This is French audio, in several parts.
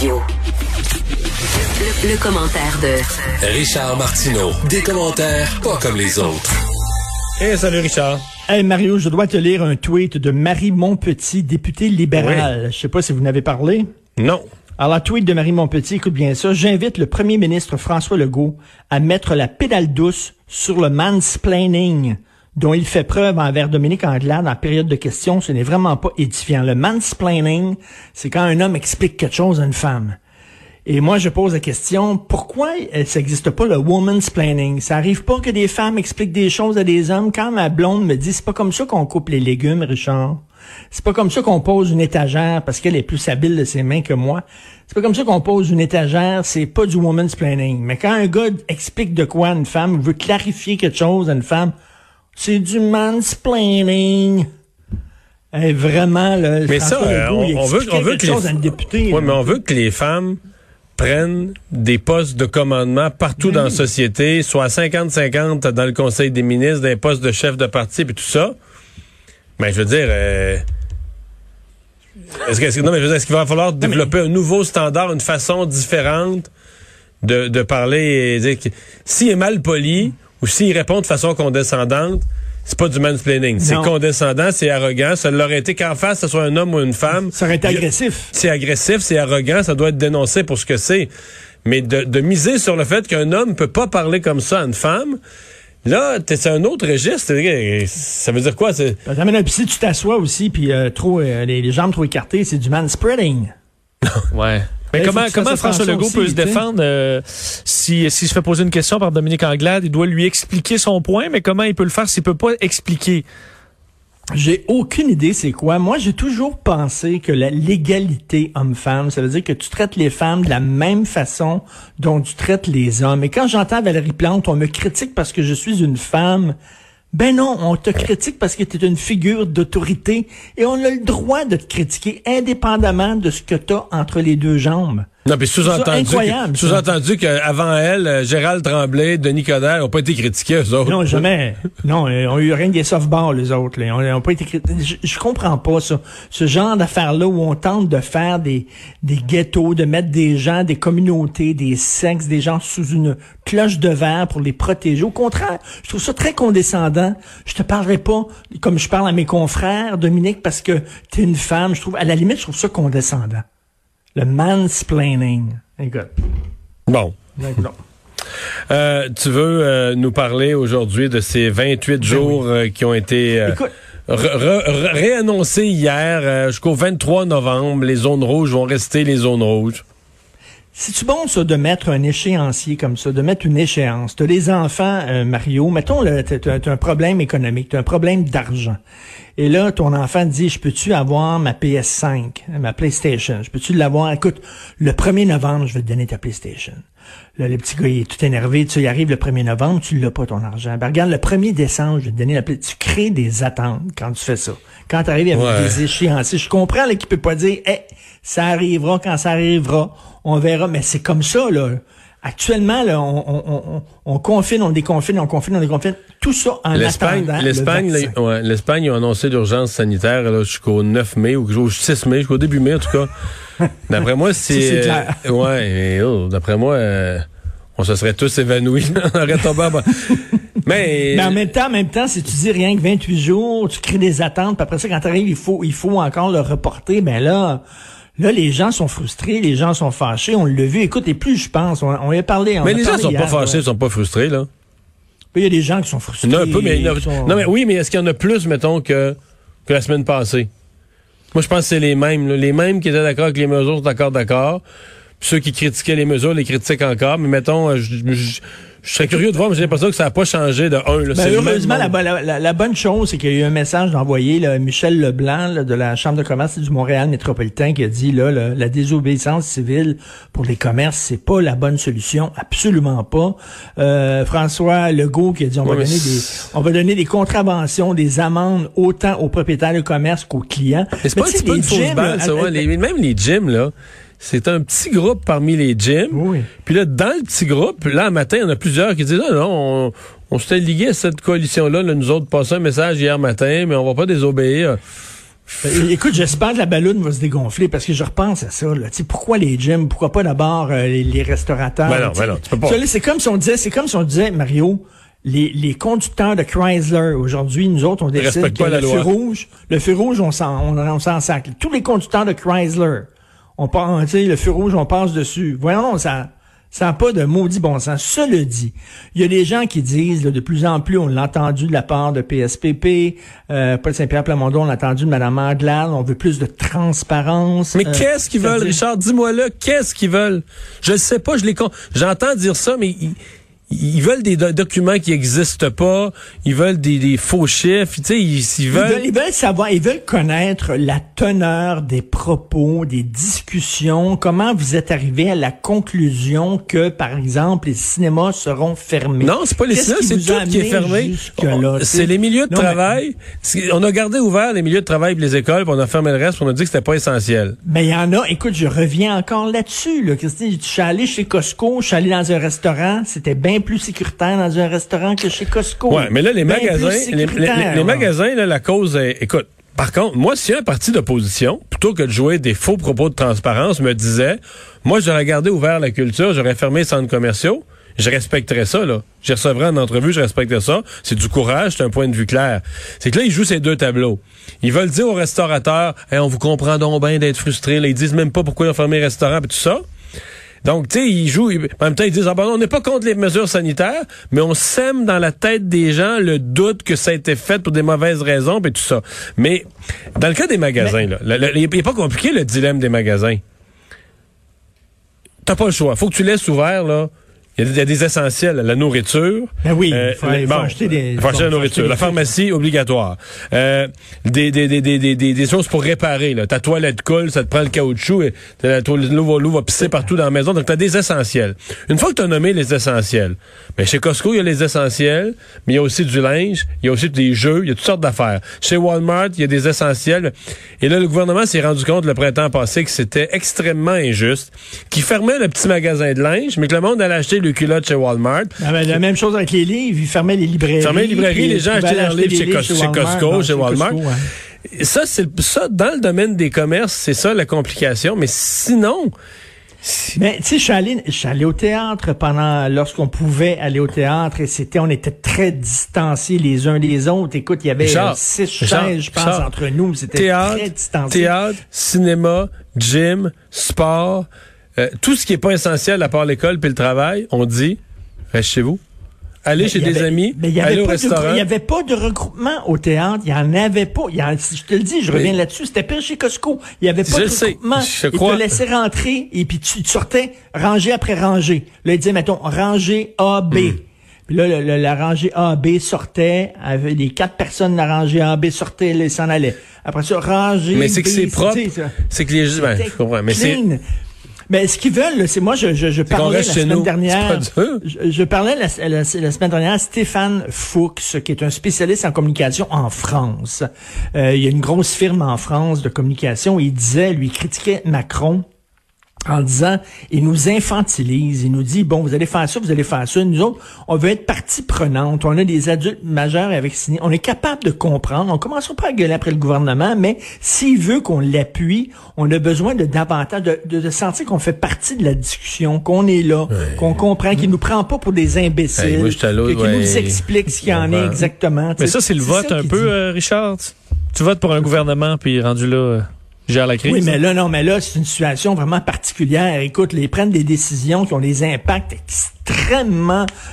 Radio. Le, le commentaire de Richard Martineau. Des commentaires pas comme les autres. Hey, salut Richard. Hey Mario, je dois te lire un tweet de Marie Montpetit, députée libérale. Je sais pas si vous n'avez parlé. Non. Alors, la tweet de Marie Montpetit, écoute bien ça. J'invite le premier ministre François Legault à mettre la pédale douce sur le mansplaining dont il fait preuve envers Dominique Anglade en période de questions. Ce n'est vraiment pas édifiant. Le mansplaining, c'est quand un homme explique quelque chose à une femme. Et moi, je pose la question, pourquoi ça n'existe pas le woman's planning? Ça arrive pas que des femmes expliquent des choses à des hommes. Quand ma blonde me dit, c'est pas comme ça qu'on coupe les légumes, Richard. C'est pas comme ça qu'on pose une étagère parce qu'elle est plus habile de ses mains que moi. C'est pas comme ça qu'on pose une étagère, c'est pas du woman's planning. Mais quand un gars explique de quoi à une femme, veut clarifier quelque chose à une femme, c'est du mansplaining. Vraiment, là, Mais ça, euh, Legault, on, veut, on que les. Ouais, mais on veut que les femmes prennent des postes de commandement partout dans la société, soit 50-50 dans le Conseil des ministres, des postes de chef de parti, puis tout ça. Mais je veux dire, euh, est-ce que- est-ce que- non, mais je veux dire, est-ce qu'il va falloir développer un nouveau standard, une façon différente de, de parler et dire que s'il est mal poli ou s'il répond de façon condescendante, c'est pas du mansplaining. C'est condescendant, c'est arrogant. Ça l'aurait été qu'en face, ce soit un homme ou une femme. Ça aurait été agressif. c'est agressif, c'est arrogant, ça doit être dénoncé pour ce que c'est. Mais de, de miser sur le fait qu'un homme peut pas parler comme ça à une femme, là, c'est un autre registre. Ça veut dire quoi? C'est, puis si tu t'assois aussi, puis euh, trop, euh, les, les jambes trop écartées, c'est du manspreading. Ouais. Mais comment, comment François Legault aussi, peut se défendre euh, si s'il se fait poser une question par Dominique Anglade, il doit lui expliquer son point, mais comment il peut le faire s'il peut pas expliquer? J'ai aucune idée c'est quoi. Moi, j'ai toujours pensé que la légalité homme-femme, ça veut dire que tu traites les femmes de la même façon dont tu traites les hommes. Et quand j'entends Valérie Plante, on me critique parce que je suis une femme. Ben non, on te critique parce que tu es une figure d'autorité et on a le droit de te critiquer indépendamment de ce que tu as entre les deux jambes. Non, puis sous-entendu, sous-entendu qu'avant elle, euh, Gérald Tremblay, Denis Coderre n'ont pas été critiqués, eux autres. Non, jamais. non, euh, on a eu rien des softballs, les autres. Là. N'a pas été crit- je, je comprends pas ça. Ce genre d'affaires-là où on tente de faire des, des ghettos, de mettre des gens, des communautés, des sexes, des gens sous une cloche de verre pour les protéger. Au contraire, je trouve ça très condescendant. Je te parlerai pas comme je parle à mes confrères, Dominique, parce que tu es une femme. Je trouve, à la limite, je trouve ça condescendant. Le mansplaining. Écoute. Bon. écoute. Euh, tu veux euh, nous parler aujourd'hui de ces 28 jours euh, qui ont été euh, réannoncés hier euh, jusqu'au 23 novembre. Les zones rouges vont rester les zones rouges. C'est-tu bon, ça, de mettre un échéancier comme ça, de mettre une échéance? T'as des enfants, euh, Mario, mettons, t'as, un problème économique, t'as un problème d'argent. Et là, ton enfant te dit, je peux-tu avoir ma PS5, ma PlayStation? Je peux-tu l'avoir? Écoute, le 1er novembre, je vais te donner ta PlayStation. Là, le petit gars, il est tout énervé. Tu sais, il arrive le 1er novembre, tu l'as pas, ton argent. Ben, regarde, le 1er décembre, je vais te donner la PlayStation. Tu crées des attentes quand tu fais ça. Quand tu arrives avec Ouais. des échéanciers, je comprends là, qu'il peut pas dire, hey, ça arrivera quand ça arrivera. On verra. Mais c'est comme ça, là. Actuellement, là, on, on, on, on confine, on déconfine, on confine, on déconfine. Tout ça en L'Espagne, attendant l'Espagne, le ouais, l'Espagne ont annoncé l'urgence sanitaire là, jusqu'au 9 mai ou au 6 mai, jusqu'au début mai en tout cas. D'après moi, c'est, c'est clair. euh, ouais, mais, oh, d'après moi, euh, on se serait tous évanouis. on aurait tombé. Mais, Mais en même temps, en même temps, si tu dis rien que 28 jours, tu crées des attentes, puis après ça, quand tu arrives, il faut, il faut encore le reporter, ben là, là, les gens sont frustrés, les gens sont fâchés, on l'a vu. Écoute, et plus je pense, on, on y a parlé. on mais a les gens parlé sont pas fâchés, ils sont pas frustrés là. Il y a des gens qui sont frustrés. A un peu, mais, sont- non mais oui, mais est-ce qu'il y en a plus, mettons, que que la semaine passée? Moi, je pense que c'est les mêmes, là. les mêmes qui étaient d'accord avec les mesures, sont d'accord, d'accord. Ceux qui critiquaient les mesures les critiquent encore. Mais mettons, euh, je, je- je serais curieux de voir, mais j'ai l'impression que ça n'a pas changé de un. là. Ben, heureusement, la, la- la- bonne chose, c'est qu'il y a eu un message d'envoyer là, Michel Leblanc là, de la Chambre de commerce du Montréal métropolitain qui a dit là, le- la désobéissance civile pour les commerces, c'est pas la bonne solution, absolument pas. Euh, François Legault qui a dit on Ouais, va donner des on va donner des contraventions, des amendes autant aux propriétaires de commerce qu'aux clients. Mais c'est pas un petit peu une fausse balle, ça, ouais. Les- même les gyms, là. C'est un petit groupe parmi les gyms. Oui. Puis là, dans le petit groupe, là, un matin, il y en a plusieurs qui disent, ah, non, on, on s'était ligué à cette coalition-là, là, nous autres, passer un message hier matin, mais on va pas désobéir. Euh, Écoute, j'espère que la ballonne va se dégonfler parce que je repense à ça. Là. Pourquoi les gyms? Pourquoi pas d'abord euh, les, les restaurateurs? Ben non, ben non, tu peux pas. ça, là, C'est comme si on disait, c'est comme si on disait, Mario, les, les conducteurs de Chrysler aujourd'hui, nous autres, on décide que pas la le loi. feu rouge, le feu rouge, on s'en, on, on s'en sac. Tous les conducteurs de Chrysler, on part, tu sais, le feu rouge, on passe dessus. Voyons, ça, ça n'a pas de maudit bon sens. Cela dit, il y a des gens qui disent, là, de plus en plus, on l'a entendu de la part de PSPP, euh, Paul Saint-Pierre Plamondon, on l'a entendu de Mme Anglade, on veut plus de transparence. Mais Euh, qu'est-ce qu'ils veulent, Richard? Dis-moi là, qu'est-ce qu'ils veulent? Je ne sais pas, je les con... J'entends dire ça, mais ils, ils veulent des do- documents qui n'existent pas, ils veulent des, des faux chiffres, tu sais, ils, ils Ils veulent... ils veulent savoir, ils veulent connaître la teneur des propos, des discussions, comment vous êtes arrivé à la conclusion que, par exemple, les cinémas seront fermés? Non, c'est pas les cinémas, c'est tout qui est fermé. C'est les milieux de Non, travail. On a gardé ouvert les milieux de travail et les écoles, puis on a fermé le reste, puis on a dit que c'était pas essentiel. Mais il y en a, écoute, je reviens encore là-dessus. Là. Christine, je suis allé chez Costco, je suis allé dans un restaurant, c'était bien plus sécuritaire dans un restaurant que chez Costco. Ouais, mais là, les Bien magasins, les, magasins, là, la cause est, écoute, par contre, moi, si un parti d'opposition, plutôt que de jouer des faux propos de transparence, me disait, moi, j'aurais gardé ouvert la culture, j'aurais fermé les centres commerciaux, je respecterais ça, là. Je recevrais en entrevue, je respecterais ça. C'est du courage, c'est un point de vue clair. C'est que là, ils jouent ces deux tableaux. Ils veulent dire aux restaurateurs, Hey, on vous comprend donc bien d'être frustrés. Là, ils disent même pas pourquoi ils ont fermé les restaurants, et tout ça. Donc, tu sais, ils jouent. ils- en même temps, ils disent, ah ben, on n'est pas contre les mesures sanitaires, mais on sème dans la tête des gens le doute que ça a été fait pour des mauvaises raisons, et tout ça. Mais, dans le cas des magasins, là, il n'est pas compliqué, le dilemme des magasins. T'as pas le choix. Faut que tu laisses ouvert, là. Il y, a des- il y a des essentiels, la nourriture. Ben oui, Euh, il faut- il faut bon, acheter des- faut acheter la nourriture. acheter La trucs. pharmacie, obligatoire. Euh, des, des, des, des, des, des, des choses pour réparer. Là. Ta toilette coule, ça te prend le caoutchouc, et la toilette- l'eau va, pisser partout dans la maison. Donc, tu as des essentiels. Une fois que tu as nommé les essentiels, mais chez Costco, il y a les essentiels, mais il y a aussi du linge, il y a aussi des jeux, il y a toutes sortes d'affaires. Chez Walmart, il y a des essentiels. Et là, le gouvernement s'est rendu compte le printemps passé que c'était extrêmement injuste, qu'il fermait le petit magasin de linge, mais que le monde allait acheter le culotte chez Walmart. Ah ben, la même chose avec les livres, ils fermaient les librairies. Fermaient les librairies, les gens achetaient leurs livres chez Cos- chez Walmart, Costco, non, chez Walmart. Costco, ouais. Et Ça, c'est ça dans le domaine des commerces, c'est ça la complication. Mais sinon, Mais tu sais, je suis allé, je suis allé au théâtre pendant lorsqu'on pouvait aller au théâtre et c'était, on était très distanciés les uns des autres. Écoute, il y avait Richard, six chaises, je pense, Richard, entre nous. C'était très théâtre, distancié. théâtre, cinéma, gym, sport, euh, tout ce qui est pas essentiel à part l'école puis le travail, on dit reste chez vous. Allez chez des amis, mais y au restaurant. Il n'y avait pas de regroupement au théâtre. Il n'y en avait pas. Il y en- je te le dis, je reviens là-dessus. C'était pire chez Costco. Il n'y avait pas Je de sais, regroupement. je Ils crois. te laissaient rentrer et puis tu, tu sortais rangée après rangée. Là, ils disaient, mettons, rangée A, B. Hmm. Puis là, le- le- la rangée A, B sortait, avec les quatre personnes de la rangée A, B sortaient, ils s'en allaient. Après ça, rangée Mais c'est que c'est propre. C'est que les ben, je comprends, mais c'est. Mais ce qu'ils veulent, c'est moi, je, je, je parlais la semaine nous. dernière. Je, je parlais la, la- la semaine dernière à Stéphane Fuchs, qui est un spécialiste en communication en France. Euh, il y a une grosse firme en France de communication. Il disait, lui, il critiquait Macron en disant, il nous infantilise, il nous dit, bon, vous allez faire ça, vous allez faire ça. Nous autres, on veut être partie prenante, on a des adultes majeurs avec signé, on est capable de comprendre, on commencera pas à gueuler après le gouvernement, mais s'il veut qu'on l'appuie, on a besoin de davantage, de, de, de sentir qu'on fait partie de la discussion, qu'on est là, qu'on comprend, qu'il nous prend pas pour des imbéciles, que- qu'il ouais. nous explique ce qu'il y en est exactement. Mais ça, c'est le vote un peu, euh, Richard. Tu votes pour un gouvernement, puis rendu là, euh, Oui, mais là, non, mais là, c'est une situation vraiment particulière. Écoute, ils prennent des décisions qui ont des impacts extrêmement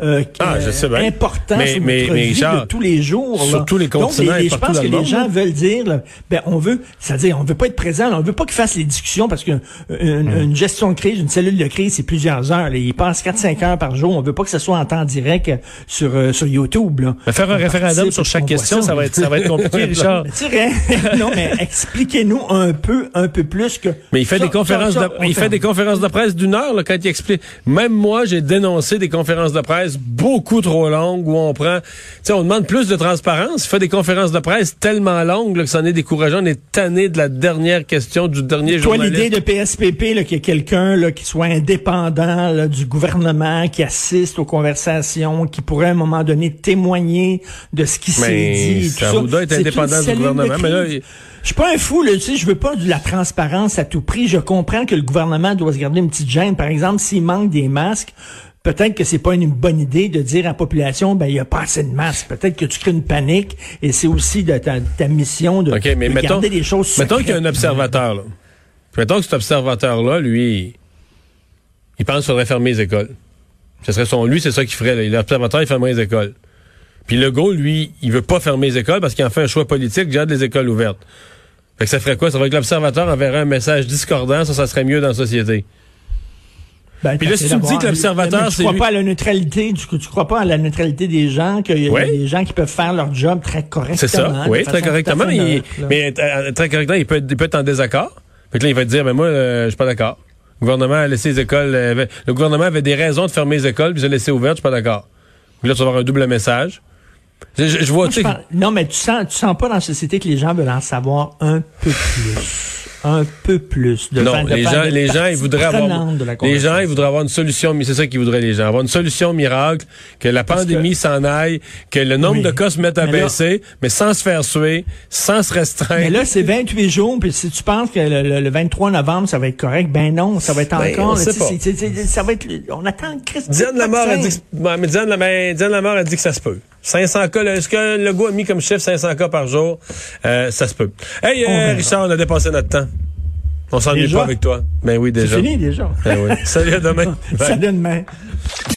euh, Ah, je sais bien. important Mais- sur mais- notre mais vie Richard, de tous les jours. sur là. tous les Donc, continents et je partout pense que le les gens veulent dire, là, ben on veut, c'est-à-dire on veut pas être présent, là, on veut pas qu'ils fassent les discussions parce qu'une une, une gestion de crise, une cellule de crise, c'est plusieurs heures. Ils passent 4-5 heures par jour. On veut pas que ce soit en temps direct euh, sur euh, sur YouTube. Là. Mais faire un On référendum sur chaque question, ça va être, ça va être compliqué, Richard. Non, mais expliquez-nous un peu, un peu plus que. Mais il fait Ça, des conférences ça, ça, de, il fait des conférences de presse d'une heure là, quand il explique. Même moi, j'ai dénoncé des conférences de presse beaucoup trop longues où on prend, tu sais, on demande plus de transparence. Il fait des conférences de presse tellement longues là, que ça en est décourageant. On est tanné de la dernière question du dernier Toi, journaliste. l'idée de PSPP, qu'il y ait quelqu'un qui soit indépendant là, du gouvernement, qui assiste aux conversations, qui pourrait à un moment donné témoigner de ce qui s'est dit. ça tout être C'est indépendant du gouvernement, mais là, il- Je suis pas un fou, là, tu sais, je veux pas de la transparence à tout prix. Je comprends que le gouvernement doit se garder une petite gêne. Par exemple, s'il manque des masques, peut-être que c'est pas une bonne idée de dire à la population, ben, il y a pas assez de masques. Peut-être que tu crées une panique et c'est aussi de ta, ta mission de, OK, mais de mettons, garder des choses mettons qu'il y a un observateur, là. Puis mettons que cet observateur-là, lui, il pense qu'il faudrait fermer les écoles. Ce serait son, lui, c'est ça qu'il ferait. L'observateur, il fermerait les écoles. Puis Legault, lui, il veut pas fermer les écoles parce qu'il en fait un choix politique, garde les écoles ouvertes. Fait que ça ferait quoi? Ça ferait que l'observateur enverrait un message discordant, ça, ça serait mieux dans la société. Ben, Puis là, si tu me dis que l'observateur, Mais c'est tu crois lui- pas à la neutralité, tu, tu crois pas à la neutralité des gens, qu'il y a des gens qui peuvent faire leur job très correctement. C'est ça, oui, façon très correctement. Mais, neutre, mais euh, très correctement, il peut, être, il peut être en désaccord. Que là, il va te dire, ben moi, euh, je suis pas d'accord. Le gouvernement a laissé les écoles, euh, le gouvernement avait des raisons de fermer les écoles, puis les a laissées ouvertes, je suis pas d'accord. Puis là, tu vas avoir un double message. Je, je- je vois, Moi, tu je non, mais tu sens, tu sens pas dans la société que les gens veulent en savoir un peu plus. Un peu plus. De non, de les gens, les gens, ils voudraient avoir, les gens, ils voudraient avoir une solution, mais c'est ça qu'ils voudraient les gens, avoir une solution miracle, que la Parce pandémie s'en aille, que le nombre Oui. de cas se mette à Mais là- baisser, mais sans se faire suer, sans se restreindre. Mais là, c'est 28 jours, puis si tu penses que le, le- le 23 novembre, ça va être correct, ben non, ça va être Ben, encore. on là, sait pas. ça va être. On attend le Christ. Diane Lamar a dit Diane Lamar a dit que ça se peut. 500 cas, est-ce que le goût a mis comme chiffre 500 cas par jour? Euh, ça se peut. Hey, On euh. Richard, on a dépassé notre temps. On s'ennuie pas avec toi. Ben oui, C'est déjà. fini déjà. Ben oui. Salut, à demain. Ça Bye. donne main.